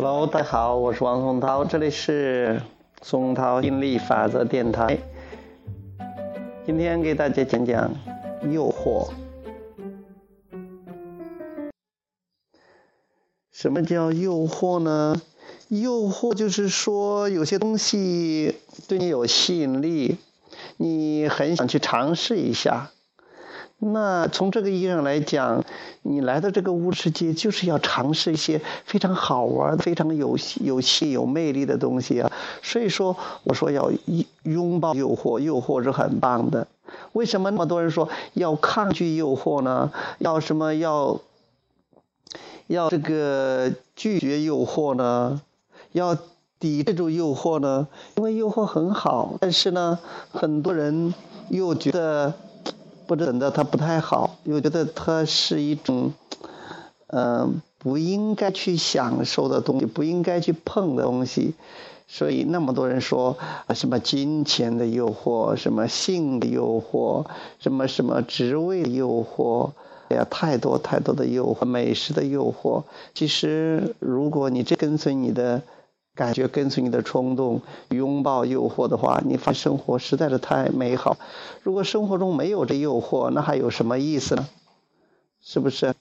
Hello，大家好，我是王松涛，这里是松涛引力法则电台。今天给大家讲讲诱惑。什么叫诱惑呢？诱惑就是说有些东西对你有吸引力，你很想去尝试一下。那从这个意义上来讲，你来到这个物质世界就是要尝试一些非常好玩、非常有有戏、有魅力的东西啊。所以说，我说要拥抱诱惑，诱惑是很棒的。为什么那么多人说要抗拒诱惑呢？要什么要要这个拒绝诱惑呢？要抵制住诱惑呢？因为诱惑很好，但是呢，很多人又觉得。不等的，它不太好，又觉得它是一种，嗯，不应该去享受的东西，不应该去碰的东西，所以那么多人说什么金钱的诱惑，什么性的诱惑，什么什么职位的诱惑，哎呀，太多太多的诱惑，美食的诱惑。其实，如果你这跟随你的。感觉跟随你的冲动，拥抱诱惑的话，你发现生活实在是太美好。如果生活中没有这诱惑，那还有什么意思呢？是不是？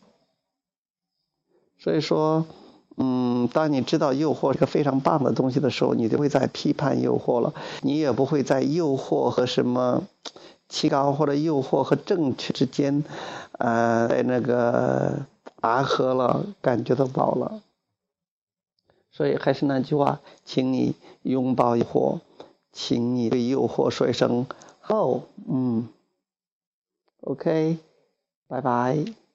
所以说，嗯，当你知道诱惑是个非常棒的东西的时候，你就会在批判诱惑了，你也不会在诱惑和什么提高或者诱惑和正确之间，呃，在那个拔河了，感觉到饱了。所以还是那句话，请你拥抱诱惑，请你对诱惑说一声“哦”，嗯，OK，拜拜。